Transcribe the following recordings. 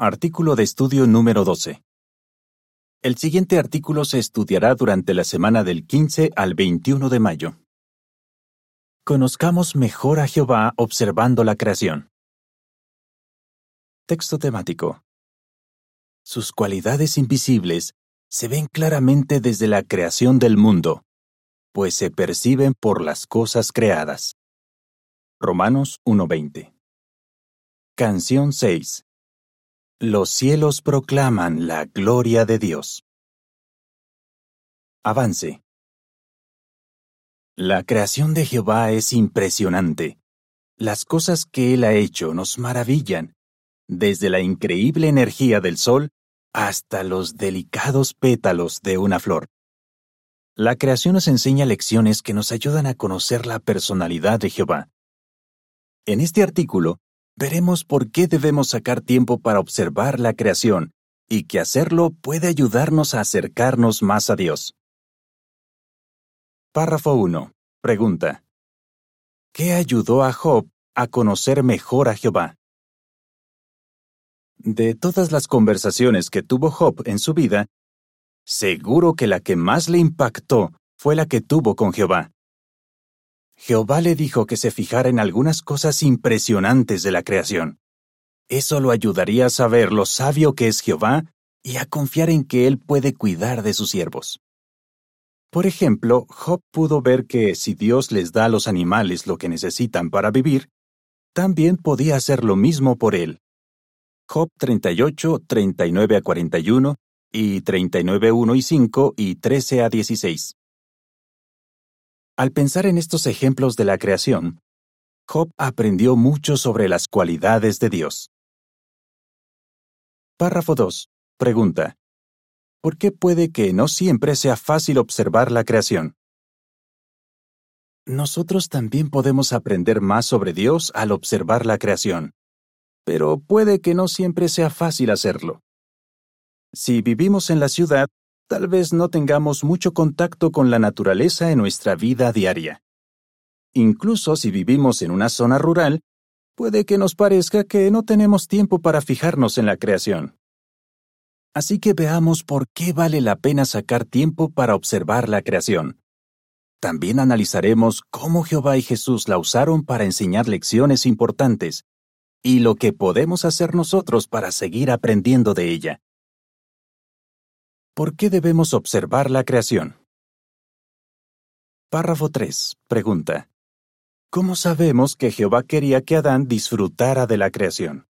Artículo de estudio número 12. El siguiente artículo se estudiará durante la semana del 15 al 21 de mayo. Conozcamos mejor a Jehová observando la creación. Texto temático. Sus cualidades invisibles se ven claramente desde la creación del mundo, pues se perciben por las cosas creadas. Romanos 1:20. Canción 6. Los cielos proclaman la gloria de Dios. Avance. La creación de Jehová es impresionante. Las cosas que Él ha hecho nos maravillan, desde la increíble energía del sol hasta los delicados pétalos de una flor. La creación nos enseña lecciones que nos ayudan a conocer la personalidad de Jehová. En este artículo, veremos por qué debemos sacar tiempo para observar la creación y que hacerlo puede ayudarnos a acercarnos más a Dios. Párrafo 1. Pregunta. ¿Qué ayudó a Job a conocer mejor a Jehová? De todas las conversaciones que tuvo Job en su vida, seguro que la que más le impactó fue la que tuvo con Jehová. Jehová le dijo que se fijara en algunas cosas impresionantes de la creación. Eso lo ayudaría a saber lo sabio que es Jehová y a confiar en que Él puede cuidar de sus siervos. Por ejemplo, Job pudo ver que si Dios les da a los animales lo que necesitan para vivir, también podía hacer lo mismo por él. Job 38, 39 a 41 y 39, 1 y 5 y 13 a 16. Al pensar en estos ejemplos de la creación, Job aprendió mucho sobre las cualidades de Dios. Párrafo 2. Pregunta. ¿Por qué puede que no siempre sea fácil observar la creación? Nosotros también podemos aprender más sobre Dios al observar la creación, pero puede que no siempre sea fácil hacerlo. Si vivimos en la ciudad, tal vez no tengamos mucho contacto con la naturaleza en nuestra vida diaria. Incluso si vivimos en una zona rural, puede que nos parezca que no tenemos tiempo para fijarnos en la creación. Así que veamos por qué vale la pena sacar tiempo para observar la creación. También analizaremos cómo Jehová y Jesús la usaron para enseñar lecciones importantes y lo que podemos hacer nosotros para seguir aprendiendo de ella. ¿Por qué debemos observar la creación? Párrafo 3. Pregunta. ¿Cómo sabemos que Jehová quería que Adán disfrutara de la creación?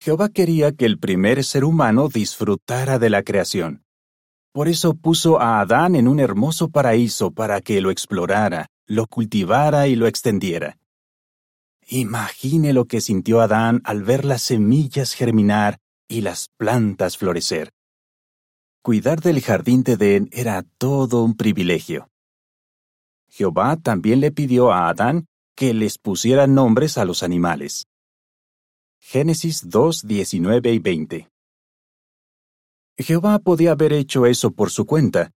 Jehová quería que el primer ser humano disfrutara de la creación. Por eso puso a Adán en un hermoso paraíso para que lo explorara, lo cultivara y lo extendiera. Imagine lo que sintió Adán al ver las semillas germinar y las plantas florecer. Cuidar del jardín de Edén era todo un privilegio. Jehová también le pidió a Adán que les pusiera nombres a los animales. Génesis 2, 19 y 20. Jehová podía haber hecho eso por su cuenta,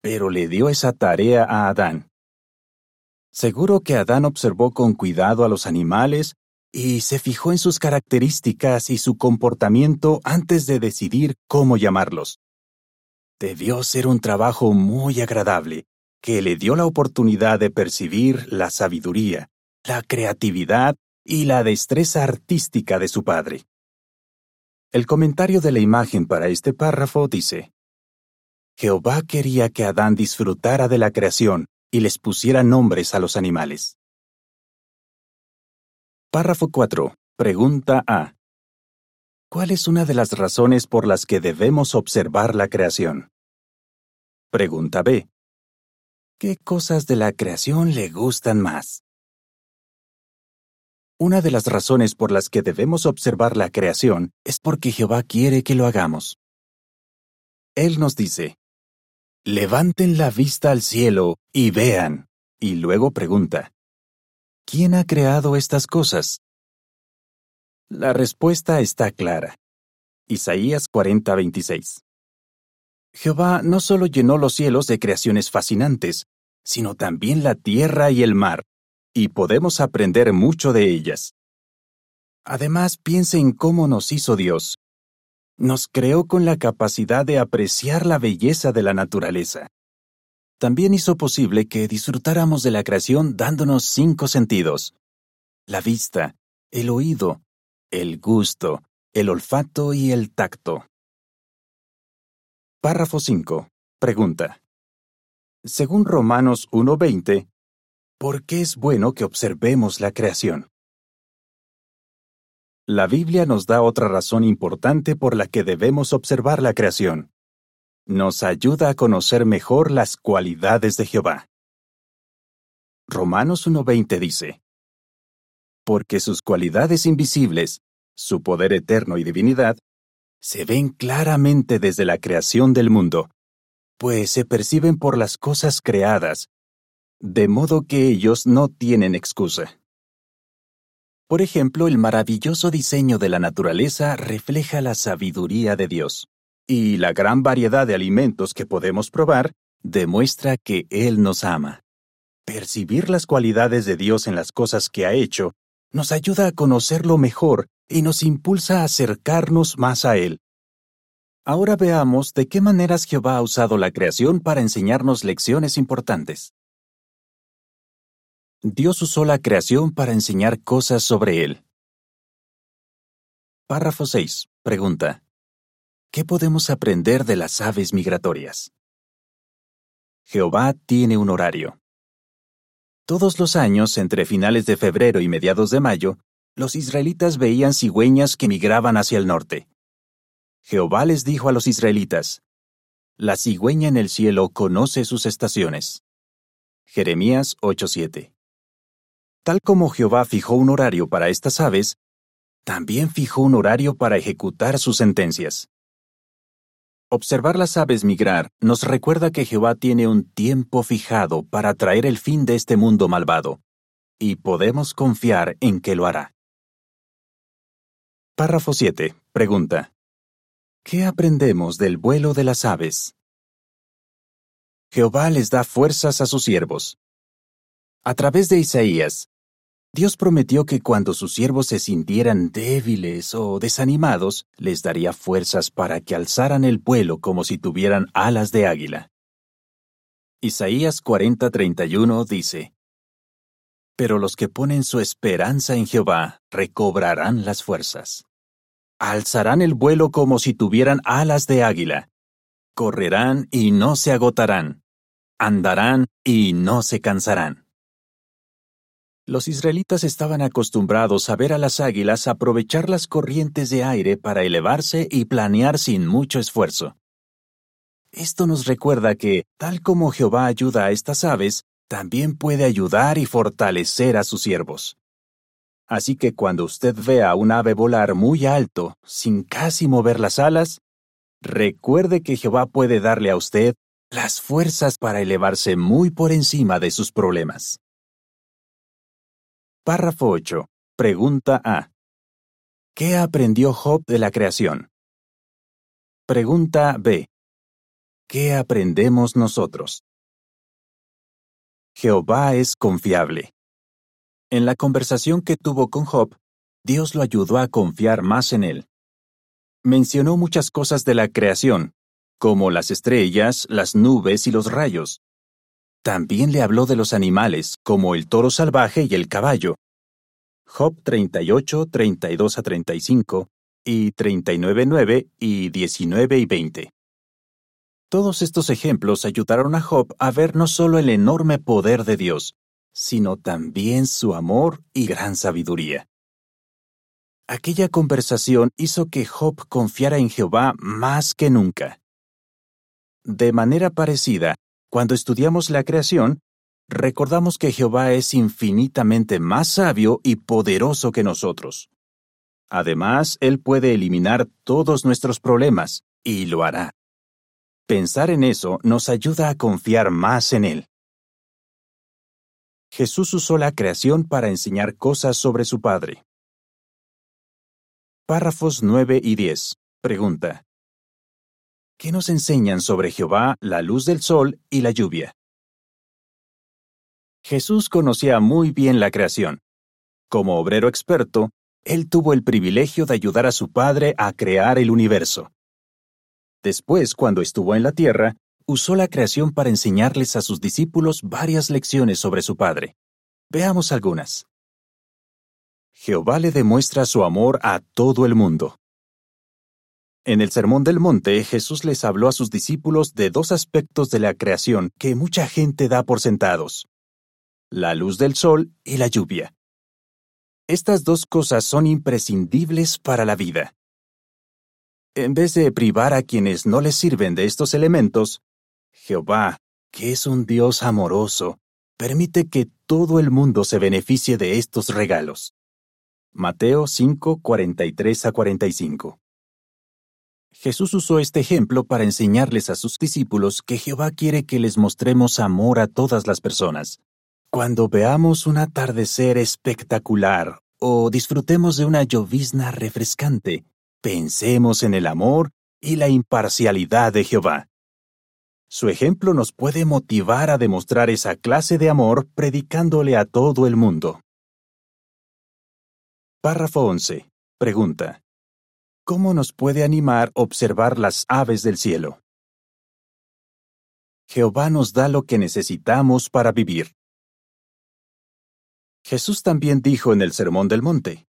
pero le dio esa tarea a Adán. Seguro que Adán observó con cuidado a los animales y se fijó en sus características y su comportamiento antes de decidir cómo llamarlos. Debió ser un trabajo muy agradable, que le dio la oportunidad de percibir la sabiduría, la creatividad y la destreza artística de su padre. El comentario de la imagen para este párrafo dice, Jehová quería que Adán disfrutara de la creación y les pusiera nombres a los animales. Párrafo 4. Pregunta A. ¿Cuál es una de las razones por las que debemos observar la creación? Pregunta B. ¿Qué cosas de la creación le gustan más? Una de las razones por las que debemos observar la creación es porque Jehová quiere que lo hagamos. Él nos dice, levanten la vista al cielo y vean, y luego pregunta, ¿quién ha creado estas cosas? La respuesta está clara. Isaías 40:26. Jehová no solo llenó los cielos de creaciones fascinantes, sino también la tierra y el mar, y podemos aprender mucho de ellas. Además, piense en cómo nos hizo Dios. Nos creó con la capacidad de apreciar la belleza de la naturaleza. También hizo posible que disfrutáramos de la creación dándonos cinco sentidos. La vista, el oído, el gusto, el olfato y el tacto. Párrafo 5. Pregunta. Según Romanos 1.20, ¿por qué es bueno que observemos la creación? La Biblia nos da otra razón importante por la que debemos observar la creación. Nos ayuda a conocer mejor las cualidades de Jehová. Romanos 1.20 dice, Porque sus cualidades invisibles, su poder eterno y divinidad, se ven claramente desde la creación del mundo, pues se perciben por las cosas creadas, de modo que ellos no tienen excusa. Por ejemplo, el maravilloso diseño de la naturaleza refleja la sabiduría de Dios, y la gran variedad de alimentos que podemos probar demuestra que Él nos ama. Percibir las cualidades de Dios en las cosas que ha hecho nos ayuda a conocerlo mejor y nos impulsa a acercarnos más a Él. Ahora veamos de qué maneras Jehová ha usado la creación para enseñarnos lecciones importantes. Dios usó la creación para enseñar cosas sobre Él. Párrafo 6. Pregunta. ¿Qué podemos aprender de las aves migratorias? Jehová tiene un horario. Todos los años, entre finales de febrero y mediados de mayo, los israelitas veían cigüeñas que migraban hacia el norte. Jehová les dijo a los israelitas, La cigüeña en el cielo conoce sus estaciones. Jeremías 8:7 Tal como Jehová fijó un horario para estas aves, también fijó un horario para ejecutar sus sentencias. Observar las aves migrar nos recuerda que Jehová tiene un tiempo fijado para traer el fin de este mundo malvado, y podemos confiar en que lo hará. Párrafo 7. Pregunta. ¿Qué aprendemos del vuelo de las aves? Jehová les da fuerzas a sus siervos. A través de Isaías, Dios prometió que cuando sus siervos se sintieran débiles o desanimados, les daría fuerzas para que alzaran el vuelo como si tuvieran alas de águila. Isaías 40:31 dice, Pero los que ponen su esperanza en Jehová recobrarán las fuerzas. Alzarán el vuelo como si tuvieran alas de águila. Correrán y no se agotarán. Andarán y no se cansarán. Los israelitas estaban acostumbrados a ver a las águilas aprovechar las corrientes de aire para elevarse y planear sin mucho esfuerzo. Esto nos recuerda que, tal como Jehová ayuda a estas aves, también puede ayudar y fortalecer a sus siervos. Así que cuando usted vea a un ave volar muy alto, sin casi mover las alas, recuerde que Jehová puede darle a usted las fuerzas para elevarse muy por encima de sus problemas. Párrafo 8. Pregunta A. ¿Qué aprendió Job de la creación? Pregunta B. ¿Qué aprendemos nosotros? Jehová es confiable. En la conversación que tuvo con Job, Dios lo ayudó a confiar más en él. Mencionó muchas cosas de la creación, como las estrellas, las nubes y los rayos. También le habló de los animales, como el toro salvaje y el caballo. Job 38, 32 a 35 y 39, 9 y 19 y 20. Todos estos ejemplos ayudaron a Job a ver no solo el enorme poder de Dios, sino también su amor y gran sabiduría. Aquella conversación hizo que Job confiara en Jehová más que nunca. De manera parecida, cuando estudiamos la creación, recordamos que Jehová es infinitamente más sabio y poderoso que nosotros. Además, Él puede eliminar todos nuestros problemas, y lo hará. Pensar en eso nos ayuda a confiar más en Él. Jesús usó la creación para enseñar cosas sobre su Padre. Párrafos 9 y 10. Pregunta. ¿Qué nos enseñan sobre Jehová, la luz del sol y la lluvia? Jesús conocía muy bien la creación. Como obrero experto, él tuvo el privilegio de ayudar a su padre a crear el universo. Después, cuando estuvo en la tierra, usó la creación para enseñarles a sus discípulos varias lecciones sobre su padre. Veamos algunas. Jehová le demuestra su amor a todo el mundo. En el Sermón del Monte, Jesús les habló a sus discípulos de dos aspectos de la creación que mucha gente da por sentados. La luz del sol y la lluvia. Estas dos cosas son imprescindibles para la vida. En vez de privar a quienes no les sirven de estos elementos, Jehová, que es un Dios amoroso, permite que todo el mundo se beneficie de estos regalos. Mateo 5, 43 a 45. Jesús usó este ejemplo para enseñarles a sus discípulos que Jehová quiere que les mostremos amor a todas las personas. Cuando veamos un atardecer espectacular o disfrutemos de una llovizna refrescante, pensemos en el amor y la imparcialidad de Jehová. Su ejemplo nos puede motivar a demostrar esa clase de amor predicándole a todo el mundo. Párrafo 11. Pregunta. ¿Cómo nos puede animar observar las aves del cielo? Jehová nos da lo que necesitamos para vivir. Jesús también dijo en el Sermón del Monte,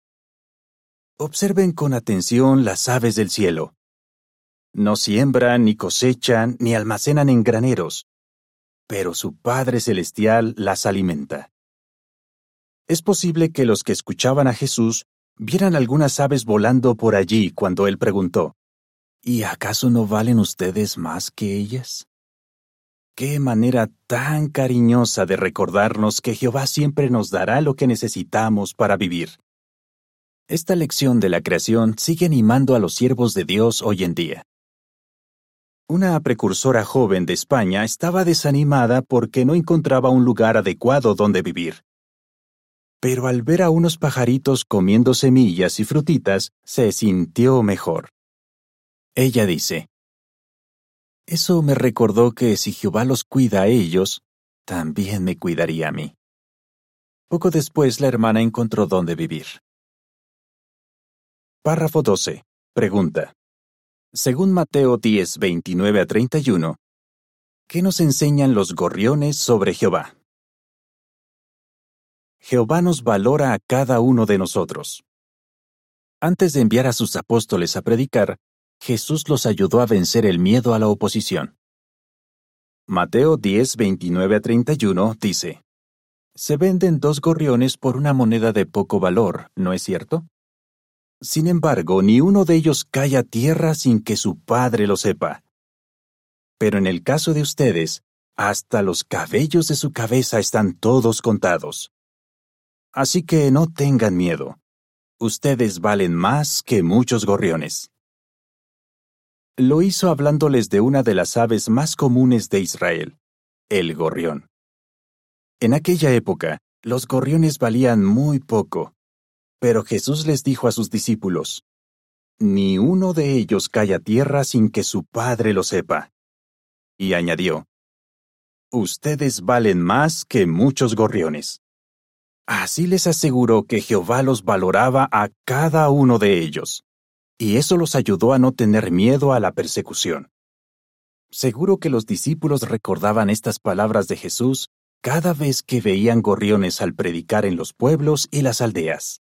Observen con atención las aves del cielo. No siembran, ni cosechan, ni almacenan en graneros, pero su Padre Celestial las alimenta. Es posible que los que escuchaban a Jesús vieran algunas aves volando por allí cuando él preguntó, ¿Y acaso no valen ustedes más que ellas? Qué manera tan cariñosa de recordarnos que Jehová siempre nos dará lo que necesitamos para vivir. Esta lección de la creación sigue animando a los siervos de Dios hoy en día. Una precursora joven de España estaba desanimada porque no encontraba un lugar adecuado donde vivir pero al ver a unos pajaritos comiendo semillas y frutitas, se sintió mejor. Ella dice, Eso me recordó que si Jehová los cuida a ellos, también me cuidaría a mí. Poco después la hermana encontró dónde vivir. Párrafo 12. Pregunta. Según Mateo 10, 29 a 31, ¿qué nos enseñan los gorriones sobre Jehová? Jehová nos valora a cada uno de nosotros. Antes de enviar a sus apóstoles a predicar, Jesús los ayudó a vencer el miedo a la oposición. Mateo 10, 29 a 31 dice, Se venden dos gorriones por una moneda de poco valor, ¿no es cierto? Sin embargo, ni uno de ellos cae a tierra sin que su padre lo sepa. Pero en el caso de ustedes, hasta los cabellos de su cabeza están todos contados. Así que no tengan miedo. Ustedes valen más que muchos gorriones. Lo hizo hablándoles de una de las aves más comunes de Israel, el gorrión. En aquella época, los gorriones valían muy poco, pero Jesús les dijo a sus discípulos, Ni uno de ellos cae a tierra sin que su Padre lo sepa. Y añadió, Ustedes valen más que muchos gorriones. Así les aseguró que Jehová los valoraba a cada uno de ellos, y eso los ayudó a no tener miedo a la persecución. Seguro que los discípulos recordaban estas palabras de Jesús cada vez que veían gorriones al predicar en los pueblos y las aldeas.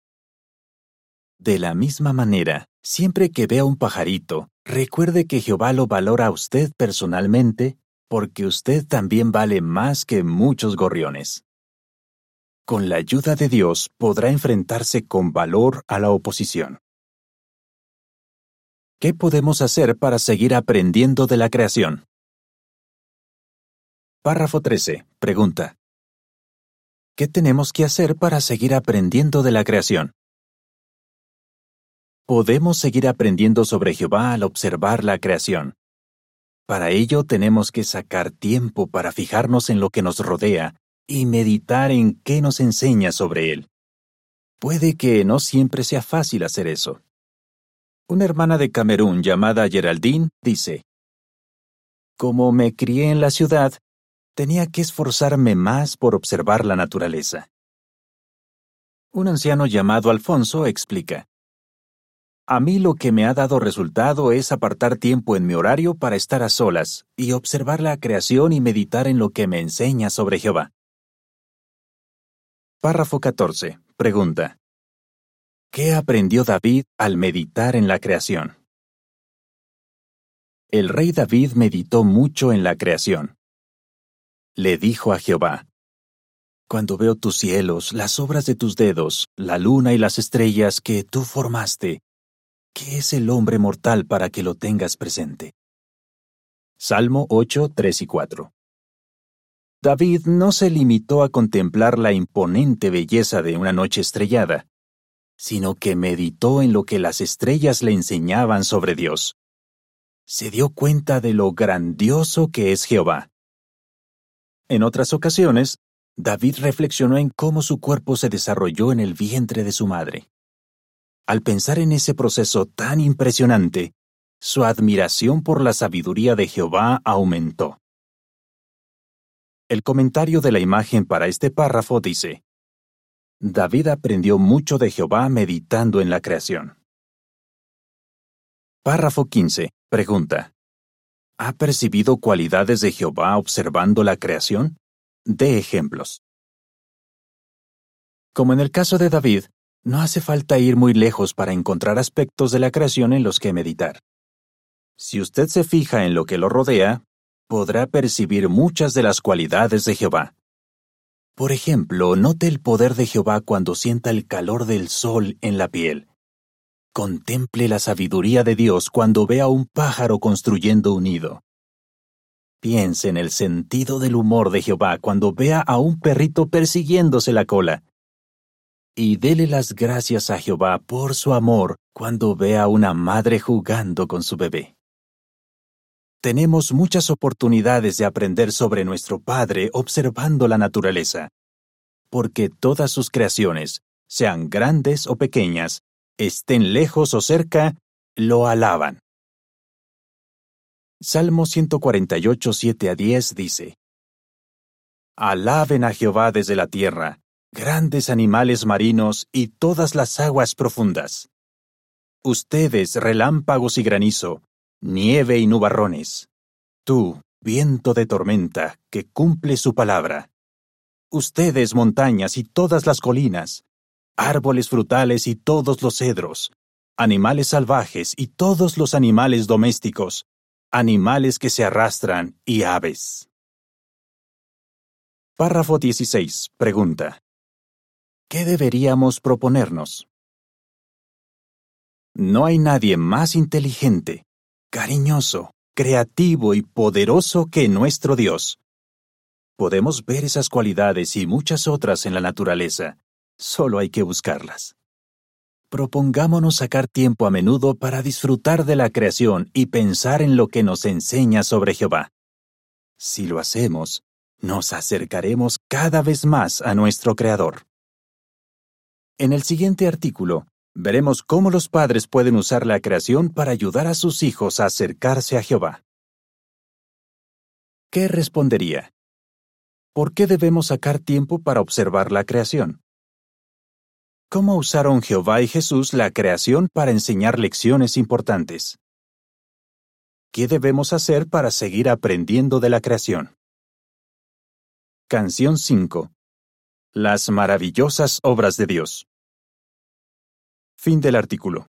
De la misma manera, siempre que vea un pajarito, recuerde que Jehová lo valora a usted personalmente, porque usted también vale más que muchos gorriones con la ayuda de Dios podrá enfrentarse con valor a la oposición. ¿Qué podemos hacer para seguir aprendiendo de la creación? Párrafo 13. Pregunta. ¿Qué tenemos que hacer para seguir aprendiendo de la creación? Podemos seguir aprendiendo sobre Jehová al observar la creación. Para ello tenemos que sacar tiempo para fijarnos en lo que nos rodea y meditar en qué nos enseña sobre él. Puede que no siempre sea fácil hacer eso. Una hermana de Camerún llamada Geraldine dice, Como me crié en la ciudad, tenía que esforzarme más por observar la naturaleza. Un anciano llamado Alfonso explica. A mí lo que me ha dado resultado es apartar tiempo en mi horario para estar a solas y observar la creación y meditar en lo que me enseña sobre Jehová. Párrafo 14. Pregunta. ¿Qué aprendió David al meditar en la creación? El rey David meditó mucho en la creación. Le dijo a Jehová, Cuando veo tus cielos, las obras de tus dedos, la luna y las estrellas que tú formaste, ¿Qué es el hombre mortal para que lo tengas presente? Salmo 8, 3 y 4. David no se limitó a contemplar la imponente belleza de una noche estrellada, sino que meditó en lo que las estrellas le enseñaban sobre Dios. Se dio cuenta de lo grandioso que es Jehová. En otras ocasiones, David reflexionó en cómo su cuerpo se desarrolló en el vientre de su madre. Al pensar en ese proceso tan impresionante, su admiración por la sabiduría de Jehová aumentó. El comentario de la imagen para este párrafo dice, David aprendió mucho de Jehová meditando en la creación. Párrafo 15. Pregunta. ¿Ha percibido cualidades de Jehová observando la creación? De ejemplos. Como en el caso de David, no hace falta ir muy lejos para encontrar aspectos de la creación en los que meditar. Si usted se fija en lo que lo rodea, podrá percibir muchas de las cualidades de Jehová. Por ejemplo, note el poder de Jehová cuando sienta el calor del sol en la piel. Contemple la sabiduría de Dios cuando vea un pájaro construyendo un nido. Piense en el sentido del humor de Jehová cuando vea a un perrito persiguiéndose la cola y dele las gracias a Jehová por su amor cuando vea a una madre jugando con su bebé. Tenemos muchas oportunidades de aprender sobre nuestro Padre observando la naturaleza, porque todas sus creaciones, sean grandes o pequeñas, estén lejos o cerca, lo alaban. Salmo 148, 7 a 10 dice, Alaben a Jehová desde la tierra, grandes animales marinos y todas las aguas profundas. Ustedes, relámpagos y granizo, nieve y nubarrones. Tú, viento de tormenta, que cumple su palabra. Ustedes, montañas y todas las colinas, árboles frutales y todos los cedros, animales salvajes y todos los animales domésticos, animales que se arrastran y aves. Párrafo 16. Pregunta. ¿Qué deberíamos proponernos? No hay nadie más inteligente, cariñoso, creativo y poderoso que nuestro Dios. Podemos ver esas cualidades y muchas otras en la naturaleza, solo hay que buscarlas. Propongámonos sacar tiempo a menudo para disfrutar de la creación y pensar en lo que nos enseña sobre Jehová. Si lo hacemos, nos acercaremos cada vez más a nuestro Creador. En el siguiente artículo, veremos cómo los padres pueden usar la creación para ayudar a sus hijos a acercarse a Jehová. ¿Qué respondería? ¿Por qué debemos sacar tiempo para observar la creación? ¿Cómo usaron Jehová y Jesús la creación para enseñar lecciones importantes? ¿Qué debemos hacer para seguir aprendiendo de la creación? Canción 5. Las maravillosas obras de Dios. Fin del artículo.